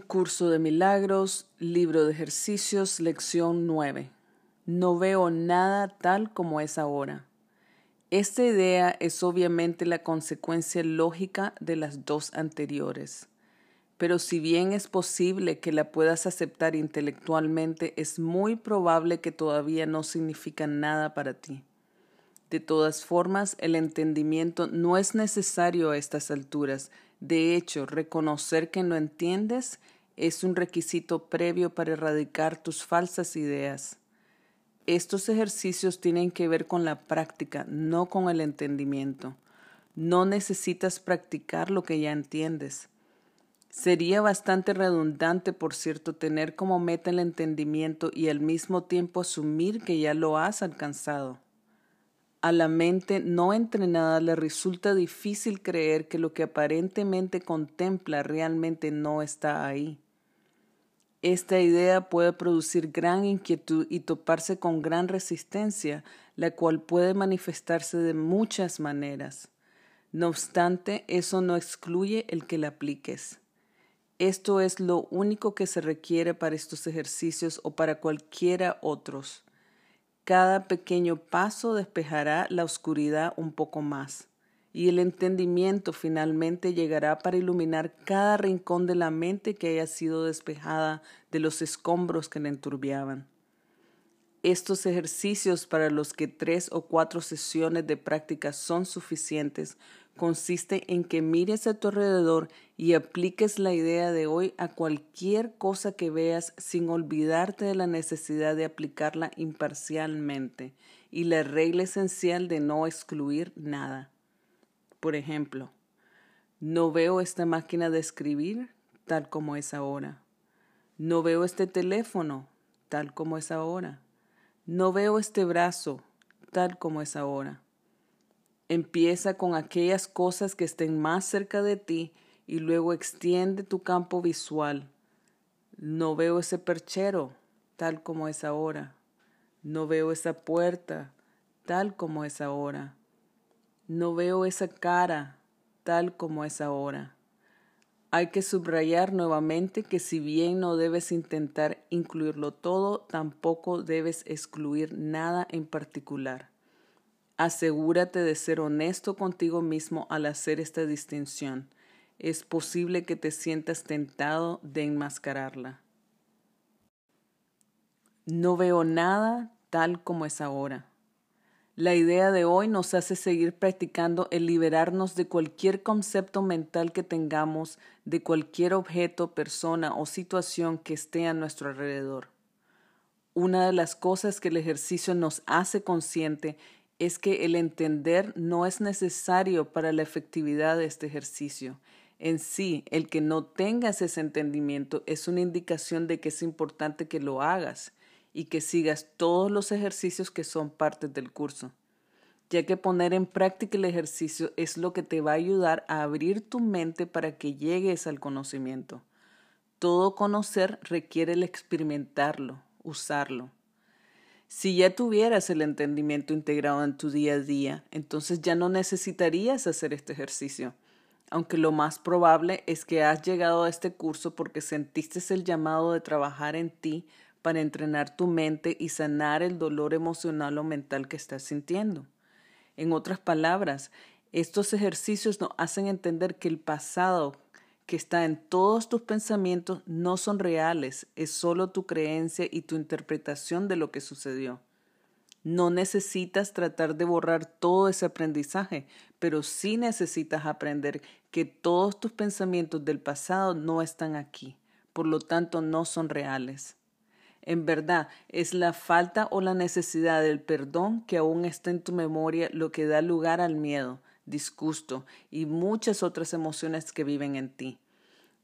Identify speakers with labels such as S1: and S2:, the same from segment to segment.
S1: Curso de milagros, libro de ejercicios, lección 9. No veo nada tal como es ahora. Esta idea es obviamente la consecuencia lógica de las dos anteriores. Pero si bien es posible que la puedas aceptar intelectualmente, es muy probable que todavía no significa nada para ti. De todas formas, el entendimiento no es necesario a estas alturas, de hecho, reconocer que no entiendes es un requisito previo para erradicar tus falsas ideas. Estos ejercicios tienen que ver con la práctica, no con el entendimiento. No necesitas practicar lo que ya entiendes. Sería bastante redundante, por cierto, tener como meta el entendimiento y al mismo tiempo asumir que ya lo has alcanzado. A la mente no entrenada le resulta difícil creer que lo que aparentemente contempla realmente no está ahí. Esta idea puede producir gran inquietud y toparse con gran resistencia, la cual puede manifestarse de muchas maneras. No obstante, eso no excluye el que la apliques. Esto es lo único que se requiere para estos ejercicios o para cualquiera otros. Cada pequeño paso despejará la oscuridad un poco más y el entendimiento finalmente llegará para iluminar cada rincón de la mente que haya sido despejada de los escombros que la enturbiaban. Estos ejercicios para los que tres o cuatro sesiones de práctica son suficientes consiste en que mires a tu alrededor y apliques la idea de hoy a cualquier cosa que veas sin olvidarte de la necesidad de aplicarla imparcialmente y la regla esencial de no excluir nada. Por ejemplo, no veo esta máquina de escribir tal como es ahora. No veo este teléfono tal como es ahora. No veo este brazo tal como es ahora. Empieza con aquellas cosas que estén más cerca de ti y luego extiende tu campo visual. No veo ese perchero tal como es ahora. No veo esa puerta tal como es ahora. No veo esa cara tal como es ahora. Hay que subrayar nuevamente que si bien no debes intentar incluirlo todo, tampoco debes excluir nada en particular. Asegúrate de ser honesto contigo mismo al hacer esta distinción. Es posible que te sientas tentado de enmascararla. No veo nada tal como es ahora. La idea de hoy nos hace seguir practicando el liberarnos de cualquier concepto mental que tengamos de cualquier objeto, persona o situación que esté a nuestro alrededor. Una de las cosas que el ejercicio nos hace consciente es que el entender no es necesario para la efectividad de este ejercicio. En sí, el que no tengas ese entendimiento es una indicación de que es importante que lo hagas y que sigas todos los ejercicios que son parte del curso, ya que poner en práctica el ejercicio es lo que te va a ayudar a abrir tu mente para que llegues al conocimiento. Todo conocer requiere el experimentarlo, usarlo. Si ya tuvieras el entendimiento integrado en tu día a día, entonces ya no necesitarías hacer este ejercicio, aunque lo más probable es que has llegado a este curso porque sentiste el llamado de trabajar en ti para entrenar tu mente y sanar el dolor emocional o mental que estás sintiendo. En otras palabras, estos ejercicios nos hacen entender que el pasado que está en todos tus pensamientos no son reales, es solo tu creencia y tu interpretación de lo que sucedió. No necesitas tratar de borrar todo ese aprendizaje, pero sí necesitas aprender que todos tus pensamientos del pasado no están aquí, por lo tanto no son reales. En verdad, es la falta o la necesidad del perdón que aún está en tu memoria lo que da lugar al miedo, disgusto y muchas otras emociones que viven en ti.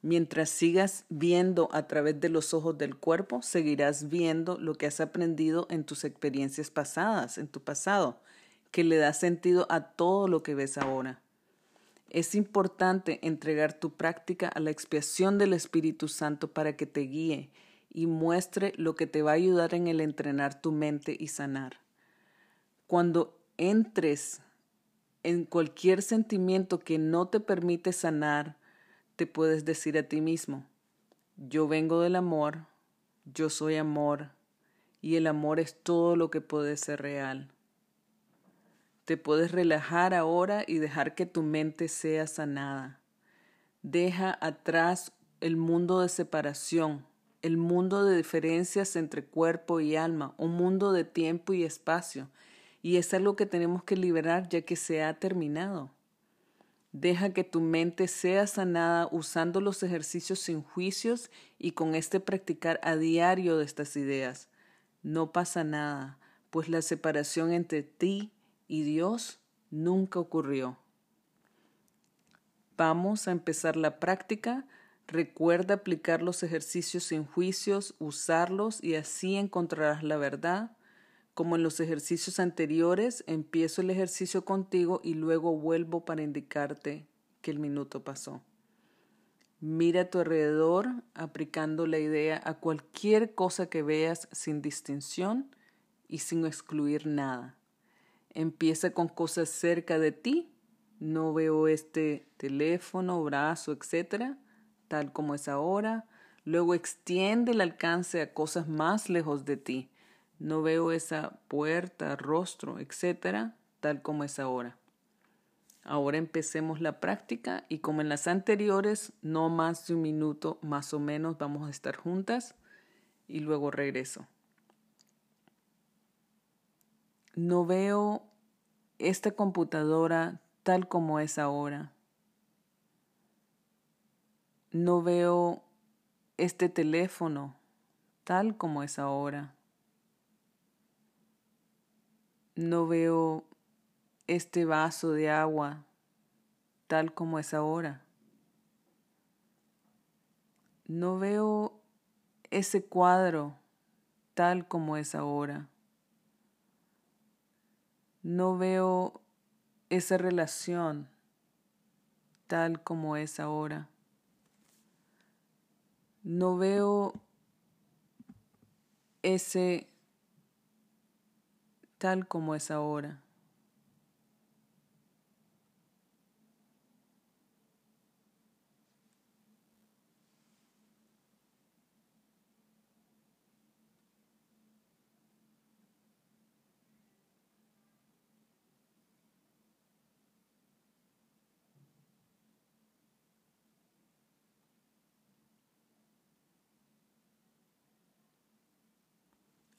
S1: Mientras sigas viendo a través de los ojos del cuerpo, seguirás viendo lo que has aprendido en tus experiencias pasadas, en tu pasado, que le da sentido a todo lo que ves ahora. Es importante entregar tu práctica a la expiación del Espíritu Santo para que te guíe y muestre lo que te va a ayudar en el entrenar tu mente y sanar. Cuando entres en cualquier sentimiento que no te permite sanar, te puedes decir a ti mismo, yo vengo del amor, yo soy amor, y el amor es todo lo que puede ser real. Te puedes relajar ahora y dejar que tu mente sea sanada. Deja atrás el mundo de separación, el mundo de diferencias entre cuerpo y alma, un mundo de tiempo y espacio, y es algo que tenemos que liberar ya que se ha terminado. Deja que tu mente sea sanada usando los ejercicios sin juicios y con este practicar a diario de estas ideas. No pasa nada, pues la separación entre ti y Dios nunca ocurrió. Vamos a empezar la práctica Recuerda aplicar los ejercicios sin juicios, usarlos y así encontrarás la verdad. Como en los ejercicios anteriores, empiezo el ejercicio contigo y luego vuelvo para indicarte que el minuto pasó. Mira a tu alrededor aplicando la idea a cualquier cosa que veas sin distinción y sin excluir nada. Empieza con cosas cerca de ti. No veo este teléfono, brazo, etcétera, tal como es ahora. Luego extiende el alcance a cosas más lejos de ti no veo esa puerta, rostro, etcétera, tal como es ahora. Ahora empecemos la práctica y como en las anteriores, no más de un minuto más o menos vamos a estar juntas y luego regreso. No veo esta computadora tal como es ahora. No veo este teléfono tal como es ahora no veo este vaso de agua tal como es ahora. No veo ese cuadro tal como es ahora. No veo esa relación tal como es ahora. No veo ese tal como es ahora.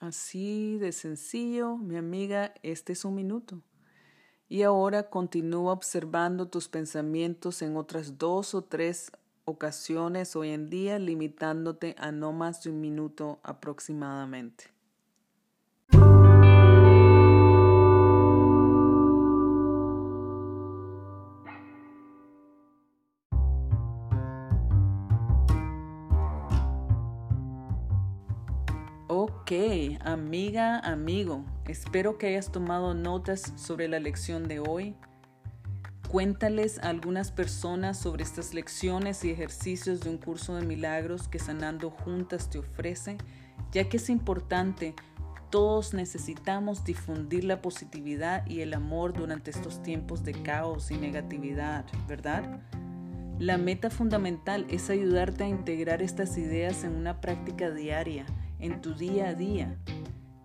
S1: Así de sencillo, mi amiga, este es un minuto. Y ahora continúa observando tus pensamientos en otras dos o tres ocasiones hoy en día, limitándote a no más de un minuto aproximadamente. Ok, amiga, amigo, espero que hayas tomado notas sobre la lección de hoy. Cuéntales a algunas personas sobre estas lecciones y ejercicios de un curso de milagros que Sanando Juntas te ofrece, ya que es importante, todos necesitamos difundir la positividad y el amor durante estos tiempos de caos y negatividad, ¿verdad? La meta fundamental es ayudarte a integrar estas ideas en una práctica diaria en tu día a día.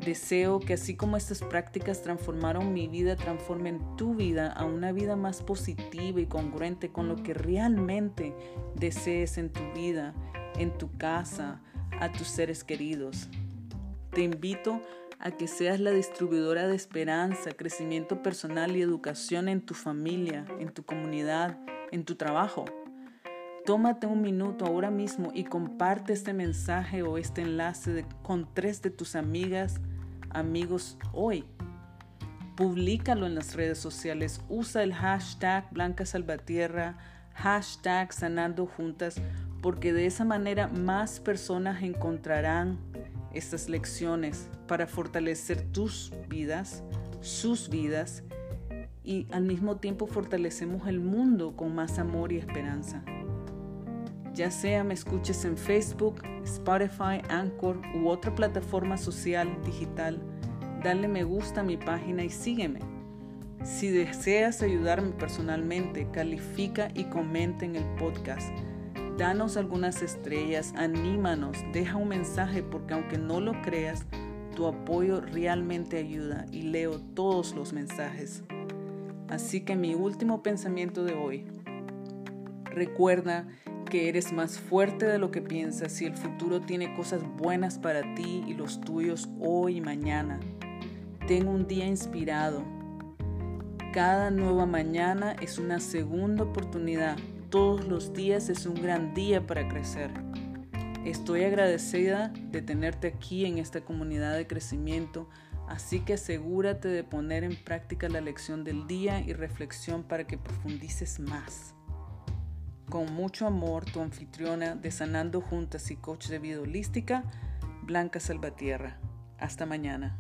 S1: Deseo que así como estas prácticas transformaron mi vida, transformen tu vida a una vida más positiva y congruente con lo que realmente desees en tu vida, en tu casa, a tus seres queridos. Te invito a que seas la distribuidora de esperanza, crecimiento personal y educación en tu familia, en tu comunidad, en tu trabajo. Tómate un minuto ahora mismo y comparte este mensaje o este enlace con tres de tus amigas, amigos hoy. Publícalo en las redes sociales. Usa el hashtag Blanca Salvatierra, hashtag Sanando Juntas, porque de esa manera más personas encontrarán estas lecciones para fortalecer tus vidas, sus vidas, y al mismo tiempo fortalecemos el mundo con más amor y esperanza ya sea me escuches en Facebook, Spotify, Anchor u otra plataforma social digital, dale me gusta a mi página y sígueme. Si deseas ayudarme personalmente, califica y comenta en el podcast. Danos algunas estrellas, anímanos, deja un mensaje porque aunque no lo creas, tu apoyo realmente ayuda y leo todos los mensajes. Así que mi último pensamiento de hoy. Recuerda que eres más fuerte de lo que piensas y el futuro tiene cosas buenas para ti y los tuyos hoy y mañana. Ten un día inspirado. Cada nueva mañana es una segunda oportunidad. Todos los días es un gran día para crecer. Estoy agradecida de tenerte aquí en esta comunidad de crecimiento, así que asegúrate de poner en práctica la lección del día y reflexión para que profundices más. Con mucho amor, tu anfitriona de Sanando Juntas y coach de vida holística, Blanca Salvatierra. Hasta mañana.